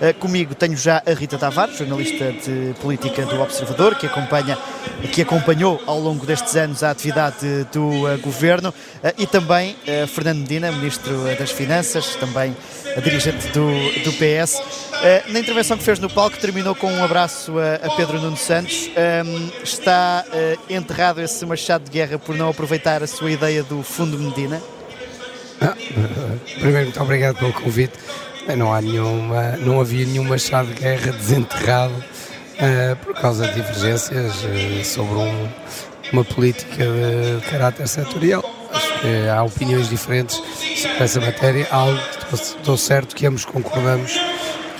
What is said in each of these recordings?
Uh, comigo tenho já a Rita Tavares, jornalista de política do Observador, que, acompanha, que acompanhou ao longo destes anos a atividade do uh, governo, e também Fernando Medina, ministro das Finanças, também dirigente do, do PS. na intervenção que fez no palco, terminou com um abraço a, Pedro Nuno Santos. Está enterrado esse machado de guerra por não aproveitar a sua ideia do Fundo Medina? Ah, primeiro, muito obrigado pelo convite. Não, há nenhuma, não havia nenhum machado de guerra desenterrado uh, por causa de divergências uh, sobre um, uma política de caráter setorial. Acho que há opiniões diferentes sobre essa matéria. Algo que estou certo que ambos concordamos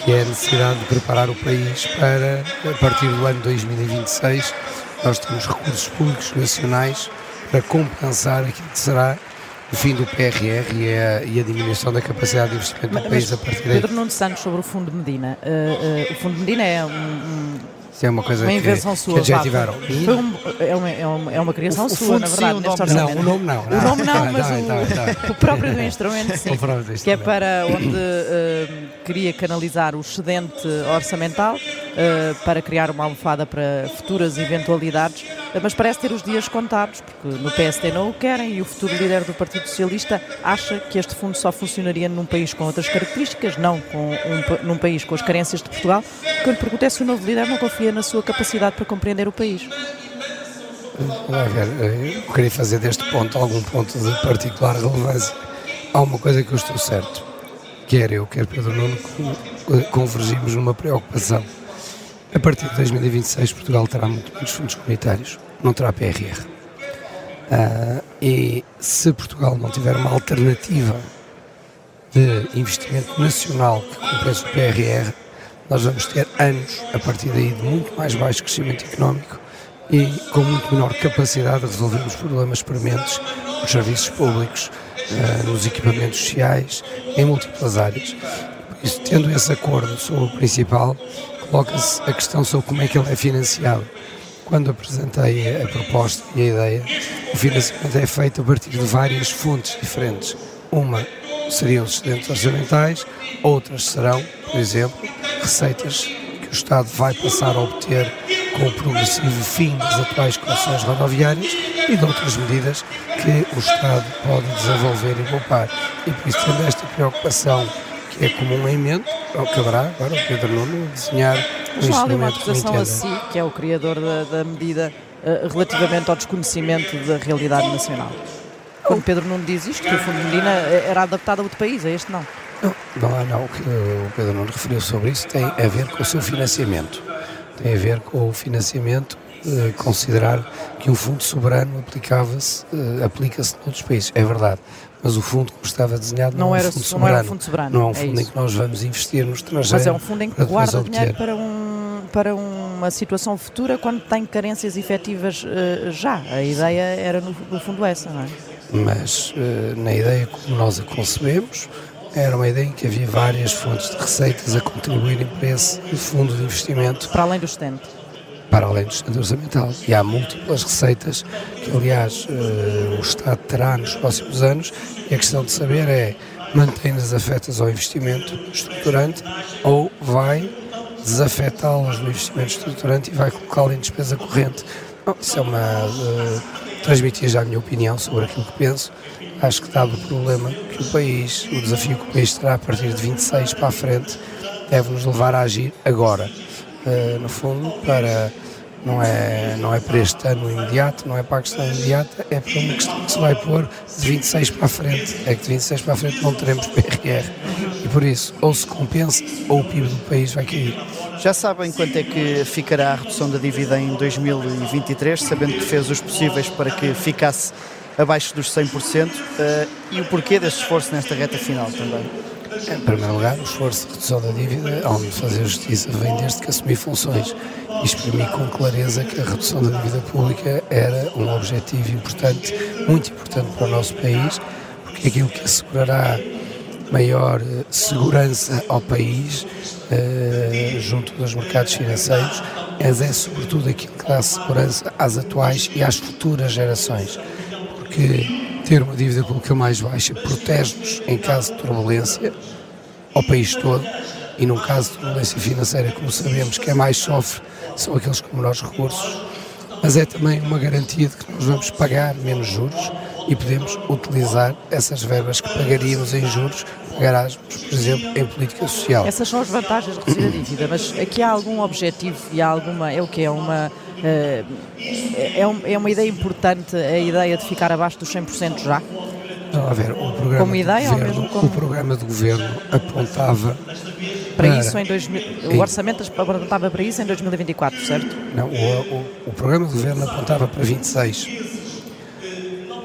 que é a necessidade de preparar o país para, a partir do ano 2026, nós temos recursos públicos nacionais para compensar aquilo que será o fim do PRR e a, e a diminuição da capacidade de investimento do país a partir daí. Pedro Nuno Santos sobre o Fundo Medina. Uh, uh, o Fundo Medina é um, um é uma coisa uma invenção que, sua, que adjetivaram. Um, é, uma, é, uma, é uma criação o, sua, na verdade, sim, neste orçamento. Não, o nome não. não. O nome não, mas o, o, próprio do instrumento, sim. instrumento. Que é para onde uh, queria canalizar o excedente orçamental uh, para criar uma almofada para futuras eventualidades, mas parece ter os dias contados, porque no PSD não o querem e o futuro líder do Partido Socialista acha que este fundo só funcionaria num país com outras características, não com um, num país com as carências de Portugal. O que eu lhe pergunto é se o novo líder não confia na sua capacidade para compreender o país. eu queria fazer deste ponto algum ponto de particular relevância. Há uma coisa que eu estou certo, quer eu, quer Pedro Nuno, convergimos numa preocupação. A partir de 2026, Portugal terá muito menos fundos comunitários, não terá PRR. Uh, ah, e se Portugal não tiver uma alternativa de investimento nacional que compense o PRR, nós vamos ter anos a partir daí de muito mais baixo crescimento económico e com muito menor capacidade de resolver os problemas prementes nos serviços públicos, uh, nos equipamentos sociais, em múltiplas áreas. Por isso, tendo esse acordo sobre o principal, coloca-se a questão sobre como é que ele é financiado. Quando apresentei a proposta e a ideia, o financiamento é feito a partir de várias fontes diferentes. Uma seriam os excedentes orçamentais, outras serão, por exemplo, receitas que o Estado vai passar a obter com o progressivo fim das atuais concessões rodoviárias e de outras medidas que o Estado pode desenvolver e poupar. E por isso, tendo esta preocupação que é comum em mente, caberá agora o Pedro Nuno desenhar um Mas há ali uma acusação a si, que é o criador da, da medida, uh, relativamente ao desconhecimento da realidade nacional. Quando Pedro Nuno diz isto, que o Fundo Medina era adaptado a outro país, a este não. Não, não, não. O que o Pedro Nuno referiu sobre isso tem a ver com o seu financiamento. Tem a ver com o financiamento, eh, considerar que um fundo soberano aplicava-se, eh, aplica-se noutros países. É verdade. Mas o fundo como estava desenhado não, não era, é um fundo soberano. Não é um fundo soberano. Não é um é fundo é em que nós vamos investir no estrangeiro. Mas é um fundo em que guarda dinheiro para, um, para uma situação futura quando tem carências efetivas uh, já. A ideia era no, no fundo essa, não é? Mas uh, na ideia como nós a concebemos, era uma ideia em que havia várias fontes de receitas a contribuírem para esse fundo de investimento. Para além do estente. Para além do estente orçamental. E há múltiplas receitas que, aliás, uh, o Estado terá nos próximos anos. E a questão de saber é: mantém-nas afetas ao investimento estruturante ou vai desafetá-las do investimento estruturante e vai colocá-lo em despesa corrente? Bom, isso é uma. Uh, transmitir já a minha opinião sobre aquilo que penso acho que dado o problema que o país, o desafio que o país terá a partir de 26 para a frente, deve nos levar a agir agora. Uh, no fundo, para não é, não é para este ano imediato, não é para a questão imediata, é para uma questão que se vai pôr de 26 para a frente. É que de 26 para a frente não teremos PRR. E por isso, ou se compensa, ou o PIB do país vai cair. Já sabem quanto é que ficará a redução da dívida em 2023, sabendo que fez os possíveis para que ficasse abaixo dos 100% uh, eh, e o porquê deste esforço nesta reta final também? Em primeiro lugar, o esforço de redução da dívida, ao me fazer justiça, vem desde que assumi funções. E exprimi com clareza que a redução da dívida pública era um objetivo importante, muito importante para o nosso país, porque aquilo que assegurará maior eh, segurança ao país eh, junto dos mercados financeiros, mas é sobretudo aquilo que dá segurança às atuais e às futuras gerações que ter uma dívida pública mais baixa protege-nos em caso de turbulência ao país todo e num caso de turbulência financeira, como sabemos, que é mais sofre, são aqueles com menores recursos, mas é também uma garantia de que nós vamos pagar menos juros e podemos utilizar essas verbas que pagaríamos em juros, pagarás, por exemplo, em política social. Essas são as vantagens de reduzir a dívida, mas aqui há algum objetivo e há alguma, é o que é uma eh, é, é uma ideia importante a ideia de ficar abaixo dos 100% já? A ver, o programa, como ideia, governo, ou mesmo como... o programa de governo apontava para, para isso em 2000, o orçamento apontava para isso em 2024, certo? Não, o, o, o programa de governo apontava para 26.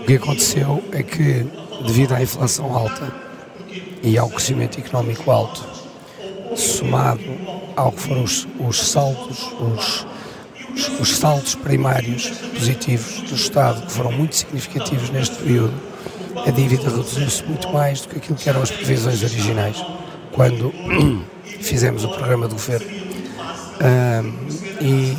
O que aconteceu é que, devido à inflação alta e ao crescimento económico alto, somado ao que foram os, os saltos, os, os, os saltos primários positivos do Estado, que foram muito significativos neste período, a dívida reduziu-se muito mais do que aquilo que eram as previsões originais, quando fizemos o programa de governo. Um, e,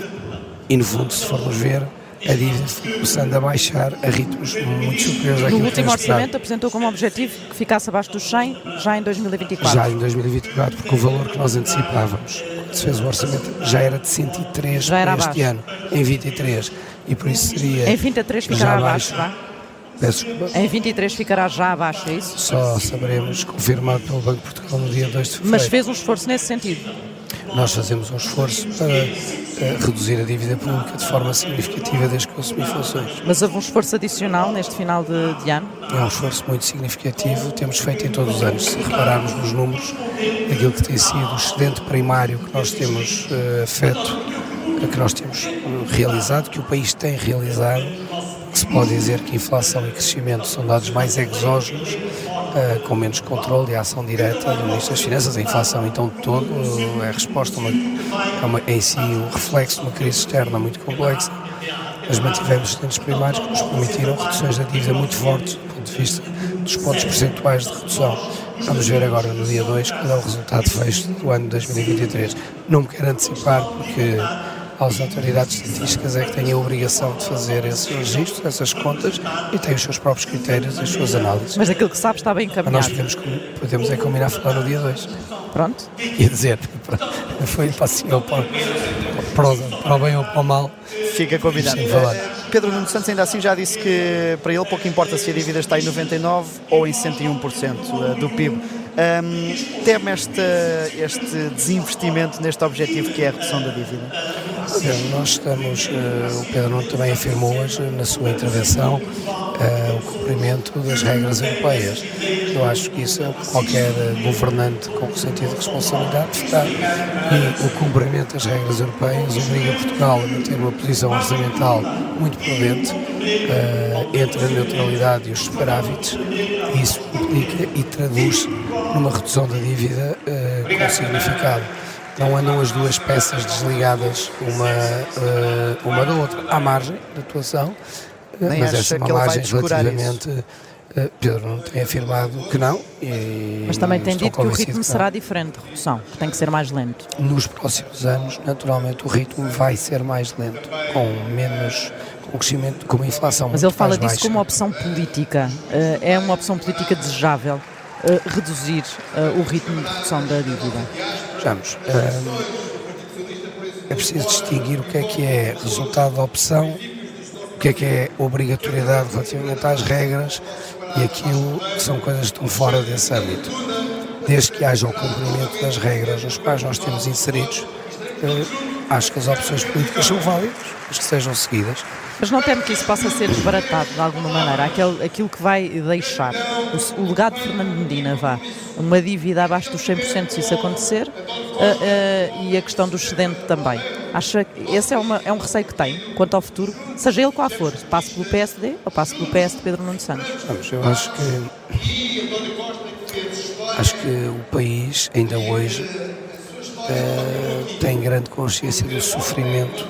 e, no fundo, se formos ver, a dívida começando a baixar a ritmos muito superiores àquilo No último orçamento apresentou como objetivo que ficasse abaixo dos 100 já em 2024. Já em 2024, porque o valor que nós antecipávamos, se fez o orçamento, já era de 103 já era este abaixo. ano, em 23. E por isso seria. Em 23 ficará abaixo, vá? Peço desculpa. Em 23 ficará já abaixo, é isso? Só saberemos, confirmado pelo Banco de Portugal no dia 2 de fevereiro. Mas fez um esforço nesse sentido? Nós fazemos um esforço para reduzir a dívida pública de forma significativa desde que eu assumi funções. Mas houve um esforço adicional neste final de, de, ano? É um esforço muito significativo, temos feito em todos os anos. Se repararmos nos números, aquilo que tem sido o excedente primário que nós temos uh, feito, que nós temos realizado, que o país tem realizado, que se pode dizer que inflação e crescimento são dados mais exógenos, com menos controle e ação direta do Ministro das Finanças. A inflação, então, todo é resposta uma, a uma, em si o reflexo de uma crise externa muito complexa, mas mantivemos estudantes primários que nos permitiram reduções da dívida muito fortes do ponto de vista dos pontos percentuais de redução. Vamos ver agora no dia 2 qual é o resultado fecho do ano 2023. Não me quero antecipar porque às autoridades estatísticas é que têm a obrigação de fazer esses registros, essas contas e têm os seus próprios critérios, as suas análises. Mas aquilo que sabe está bem encaminhado. Mas nós podemos, podemos é combinar a falar no dia 2. Pronto. E dizer, foi para, assim, ou para, para, para o bem ou para o mal. Fica combinado. Sim, falar. Pedro Nuno Santos ainda assim já disse que para ele pouco importa se a dívida está em 99% ou em 101% eh, do PIB. Um, teme este, este desinvestimento neste objetivo que é a redução da dívida? Nós estamos, uh, o Pedro Nuno também afirmou hoje na sua intervenção uh, o cumprimento das regras europeias. Eu acho que isso é qualquer governante com sentido de responsabilidade está e o cumprimento das regras europeias obriga Portugal a manter uma posição orçamental muito prudente uh, entre a neutralidade e os superávites. Isso implica e traduz numa redução da dívida com significado. Não andam as duas peças desligadas uma, uh, uma da outra. Há margem de atuação, Nem mas essa margem relativamente. Uh, Pedro não tem afirmado que não. mas também tem dito que o ritmo que será diferente de redução, que tem que ser mais lento. Nos próximos anos, naturalmente, o ritmo vai ser mais lento, com menos com crescimento, com uma inflação. Mas ele fala disso baixa. como uma opção política. Uh, é uma opção política desejável reduzir uh, o ritmo de redução da dívida? Vejamos. é preciso distinguir o que é que é resultado da opção, o que é que é obrigatoriedade relativamente às regras e aquilo que são coisas que estão fora desse âmbito. Desde que haja o cumprimento das regras nos quais nós temos inseridos, acho que as opções políticas são válidas, mas que sejam seguidas. Mas não temo que isso possa ser desbaratado de alguma maneira, aquele, aquilo que vai deixar, o, o, legado de Fernando Medina vá, uma dívida abaixo dos 100% se isso acontecer, uh, uh, e a questão do excedente também. Acha que esse é, uma, é um receio que tem quanto ao futuro, seja ele qual for, passe pelo PSD ou passe pelo PS de Pedro Nuno Santos? Vamos, eu acho que acho que o país ainda hoje uh, tem grande consciência do sofrimento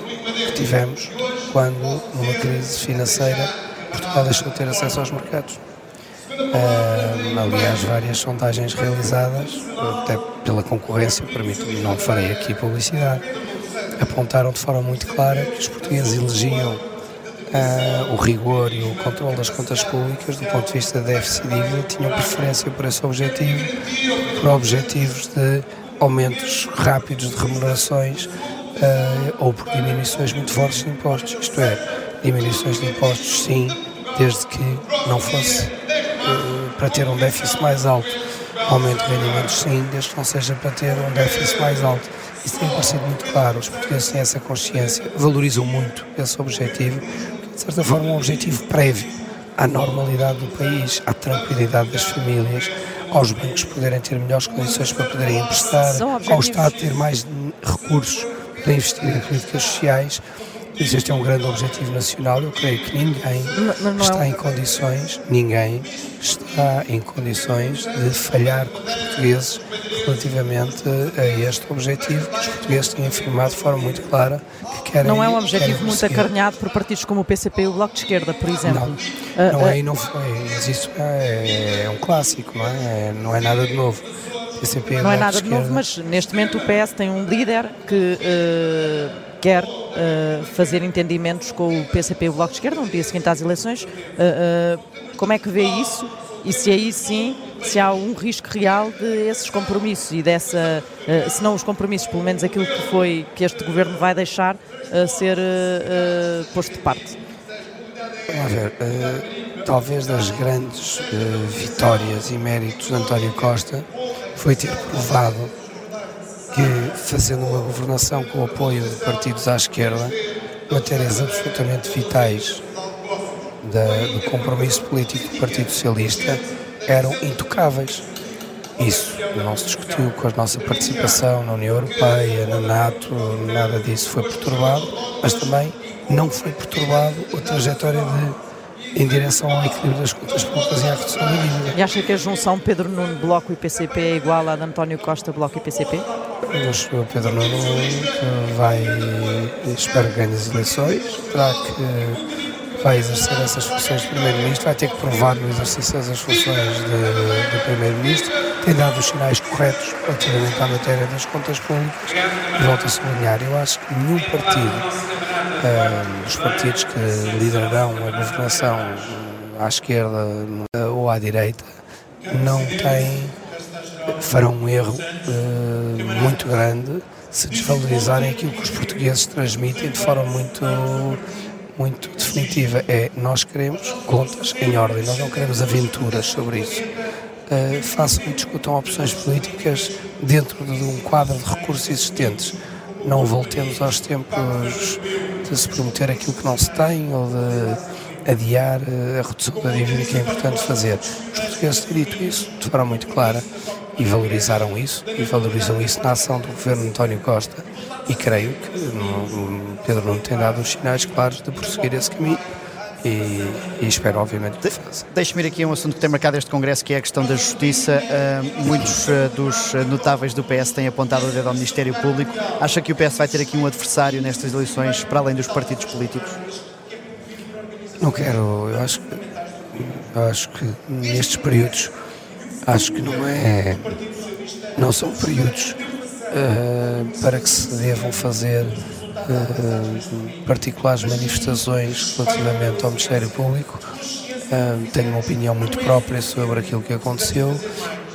que tivemos quando, numa crise financeira, Portugal deixou de ter acesso aos mercados. Uh, aliás, várias sondagens realizadas, até pela concorrência, permito-me, não farei aqui publicidade, apontaram de forma muito clara que os portugueses elegiam uh, o rigor e o controle das contas públicas do ponto de vista da déficit e dívida, tinham preferência por esse objetivo, por objetivos de aumentos rápidos de remunerações uh, ou por diminuições muito fortes de impostos. Isto é, diminuições de impostos, sim, desde que não fosse uh, para ter um déficit mais alto. Aumento de rendimentos, sim, desde que não seja para ter um déficit mais alto. Isso tem parecido muito claro. Os portugueses têm essa consciência, valorizam muito esse objetivo, de certa forma, um objetivo prévio à normalidade do país, à tranquilidade das famílias, aos bancos poderem ter melhores condições para poderem emprestar, ao Estado ter mais recursos para investir em políticas sociais. Mas este é um grande objetivo nacional. Eu creio que ninguém está é em condições, ninguém está em condições de falhar com os portugueses relativamente a este objetivo que os portugueses têm afirmado de forma muito clara que querem. Não é um objetivo muito acarinhado por partidos como o PCP e o Bloco de Esquerda, por exemplo. Não, não uh, é e não foi. Mas isso é, é um clássico, não é? Não é nada de novo. PCP não é nada de novo, mas neste momento o PS tem um líder que uh, quer uh, fazer entendimentos com o PCP e o Bloco de Esquerda no dia seguinte às eleições. Uh, como é que vê isso? E se aí sim, se há um risco real de esses compromissos e dessa, se não os compromissos, pelo menos aquilo que foi que este governo vai deixar ser posto de parte. Vamos ver, talvez das grandes vitórias e méritos de António Costa foi ter provado que, fazendo uma governação com o apoio de partidos à esquerda, matérias absolutamente vitais da, do compromisso político do Partido Socialista eram intocáveis. Isso não se discutiu com a nossa participação na União Europeia, na NATO, nada disso foi perturbado, mas também não foi perturbado a trajetória de em direção ao equilíbrio das contas públicas e à redução da dívida. E acha que a junção Pedro Nuno Bloco e PCP é igual à de António Costa Bloco e PCP? o Pedro Nuno vai, espero que ganhe as eleições, terá que vai exercer essas funções de Primeiro-Ministro, vai ter que provar no exercício dessas funções de, de Primeiro-Ministro, tem dado os sinais corretos relativamente à matéria das contas públicas e volto a sublinhar, eu acho que nenhum partido os partidos que liderarão a governação à esquerda ou à direita não têm, farão um erro uh, muito grande se desvalorizarem aquilo que os portugueses transmitem de forma muito muito definitiva é nós queremos contas em ordem, nós não queremos aventuras sobre isso. Uh, façam e discutam opções políticas dentro de um quadro de recursos existentes. Não voltemos aos tempos de se prometer aquilo que não se tem ou de adiar eh, a redução da dívida que é importante fazer. Os portugueses têm dito isso de forma muito clara e valorizaram isso e valorizam isso na ação do governo António Costa e creio que Pedro não tem dado os sinais claros de prosseguir esse caminho e, e, espero, obviamente, faça. Deixe-me ir aqui a um assunto que tem marcado este Congresso, que é a questão da justiça. Uh, muitos uh, dos notáveis do PS têm apontado o dedo ao Ministério Público. Acha que o PS vai ter aqui um adversário nestas eleições, para além dos partidos políticos? Não quero, eu acho que, eu acho que nestes períodos, acho que não é, não são períodos uh, para que se devam fazer particulares manifestações relativamente ao Ministério Público. Tenho uma opinião muito própria sobre aquilo que aconteceu,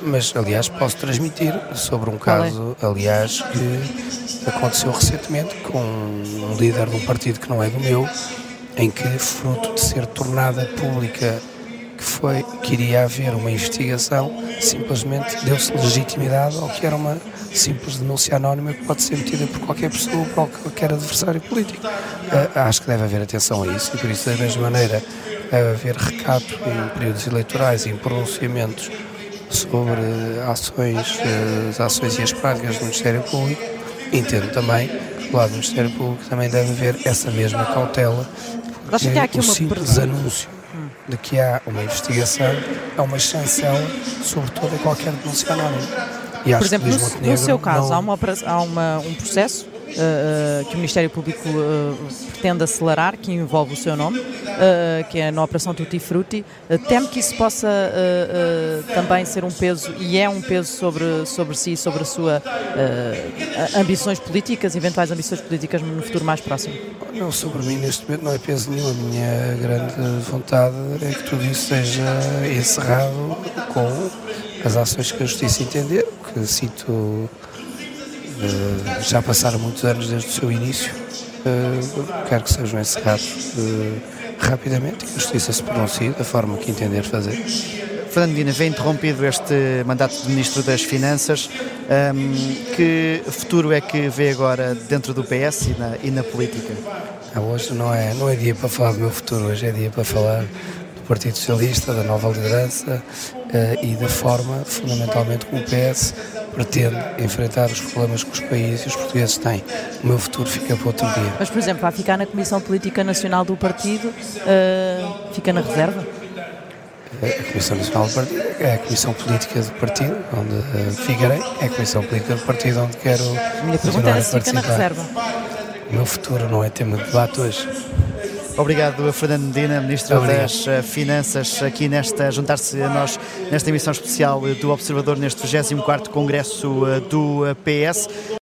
mas aliás posso transmitir sobre um caso, aliás, que aconteceu recentemente com um líder de um partido que não é do meu, em que, fruto de ser tornada pública que foi que iria haver uma investigação, simplesmente deu-se legitimidade ao que era uma simples denúncia anónima que pode ser metida por qualquer pessoa, por qualquer adversário político. Uh, acho que deve haver atenção a isso e por isso, da mesma maneira, deve haver recato em períodos eleitorais, em pronunciamentos sobre ações, uh, as ações e as práticas do Ministério Público. Entendo também que do lado do Ministério Público também deve haver essa mesma cautela. Acho que há aqui o uma simples anúncio de que há uma investigação é uma sanção sobre toda e qualquer denúncia anónima. E Por exemplo, no, no, seu caso, não... há, uma, há uma, um processo uh, que o Ministério Público uh, pretende acelerar, que envolve o seu nome, uh, que é na Operação Tutti Frutti. teme que isso possa também ser um peso, e é um peso sobre, sobre si, sobre as suas ambições políticas, eventuais ambições políticas no futuro mais próximo? Não, sobre mim neste momento não é peso nenhum. A minha grande vontade é que tudo isso seja encerrado com as ações que a Justiça entender, que cito Uh, já passaram muitos anos desde o seu início, uh, quero que sejam encerrados rapidamente e que a Justiça se pronuncie da forma que entender fazer. Fernandina, vem interrompido este mandato de Ministro das Finanças. Um, que futuro é que vê agora dentro do PS e na, e na política? Ah, hoje não é, não é dia para falar do meu futuro, hoje é dia para falar do Partido Socialista, da nova liderança e da forma, fundamentalmente, como o PS pretende enfrentar os problemas que os países e os portugueses têm. O meu futuro fica para outro dia. Mas, por exemplo, vai ficar na Comissão Política Nacional do Partido, uh, fica na reserva? a Comissão Nacional do Partido, é a Comissão Política do Partido, onde uh, ficarei, é a Comissão Política do Partido onde quero a minha pergunta era se fica na reserva. O meu futuro não é tema de debate hoje. Obrigado, Fernando Medina, Ministro Obrigado. das eh, Finanças, aqui nesta, juntar-se a nós nesta emissão especial do Observador neste 24º Congresso eh, do PS.